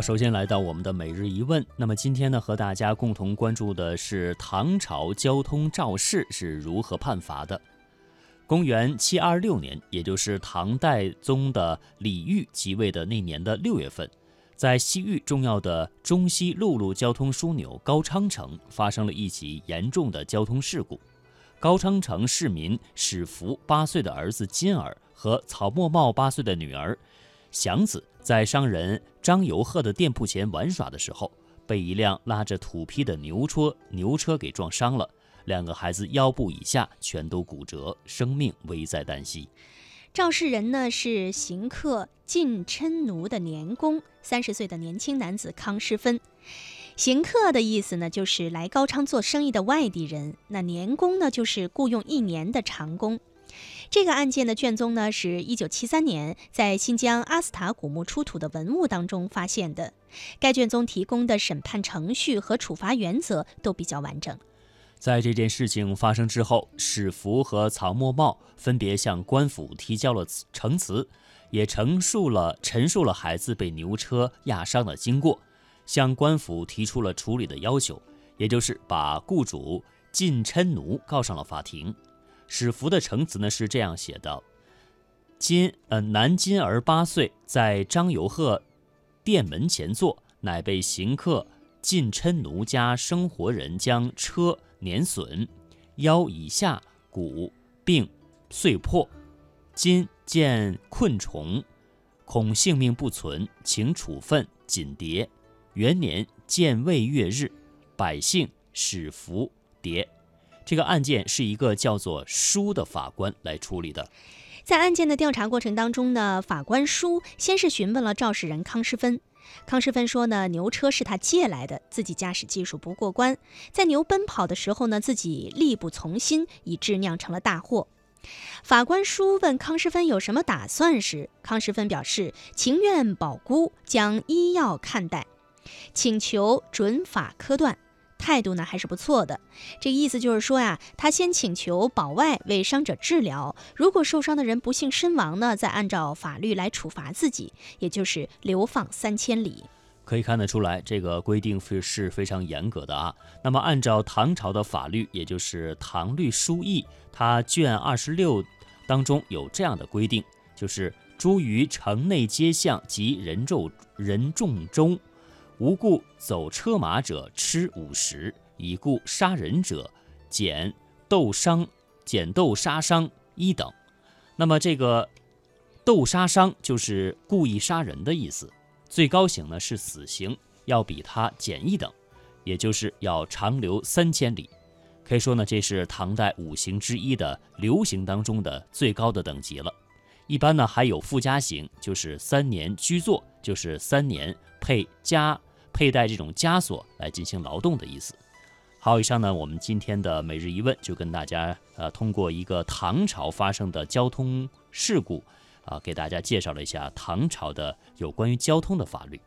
首先来到我们的每日一问。那么今天呢，和大家共同关注的是唐朝交通肇事是如何判罚的。公元七二六年，也就是唐代宗的李煜即位的那年的六月份，在西域重要的中西陆路交通枢纽高昌城发生了一起严重的交通事故。高昌城市民史福八岁的儿子金儿和曹沫茂八岁的女儿祥子。在商人张游鹤的店铺前玩耍的时候，被一辆拉着土坯的牛车牛车给撞伤了，两个孩子腰部以下全都骨折，生命危在旦夕。肇事人呢是行客进琛奴的年工，三十岁的年轻男子康师芬。行客的意思呢就是来高昌做生意的外地人，那年工呢就是雇佣一年的长工。这个案件的卷宗呢，是一九七三年在新疆阿斯塔古墓出土的文物当中发现的。该卷宗提供的审判程序和处罚原则都比较完整。在这件事情发生之后，史福和曹沫茂分别向官府提交了呈词，也陈述了陈述了孩子被牛车压伤的经过，向官府提出了处理的要求，也就是把雇主进琛奴告上了法庭。史福的呈词呢是这样写的：今呃男今儿八岁，在张游鹤店门前坐，乃被行客进琛奴家生活人将车碾损，腰以下骨并碎破。今见困虫，恐性命不存，请处分锦牒。元年建未月日，百姓史福牒。这个案件是一个叫做舒的法官来处理的。在案件的调查过程当中呢，法官舒先是询问了肇事人康师芬。康师芬说呢，牛车是他借来的，自己驾驶技术不过关，在牛奔跑的时候呢，自己力不从心，以致酿成了大祸。法官舒问康师芬有什么打算时，康师芬表示情愿保孤，将医药看待，请求准法科断。态度呢还是不错的，这个意思就是说呀，他先请求保外为伤者治疗，如果受伤的人不幸身亡呢，再按照法律来处罚自己，也就是流放三千里。可以看得出来，这个规定是是非常严格的啊。那么按照唐朝的法律，也就是《唐律疏议》，它卷二十六当中有这样的规定，就是诸于城内街巷及人众人众中。无故走车马者，吃五十；已故杀人者，减斗伤，减斗杀伤一等。那么这个斗杀伤就是故意杀人的意思。最高刑呢是死刑，要比他减一等，也就是要长留三千里。可以说呢，这是唐代五刑之一的流刑当中的最高的等级了。一般呢还有附加刑，就是三年居坐，就是三年配加。佩戴这种枷锁来进行劳动的意思。好，以上呢，我们今天的每日一问就跟大家呃，通过一个唐朝发生的交通事故啊，给大家介绍了一下唐朝的有关于交通的法律。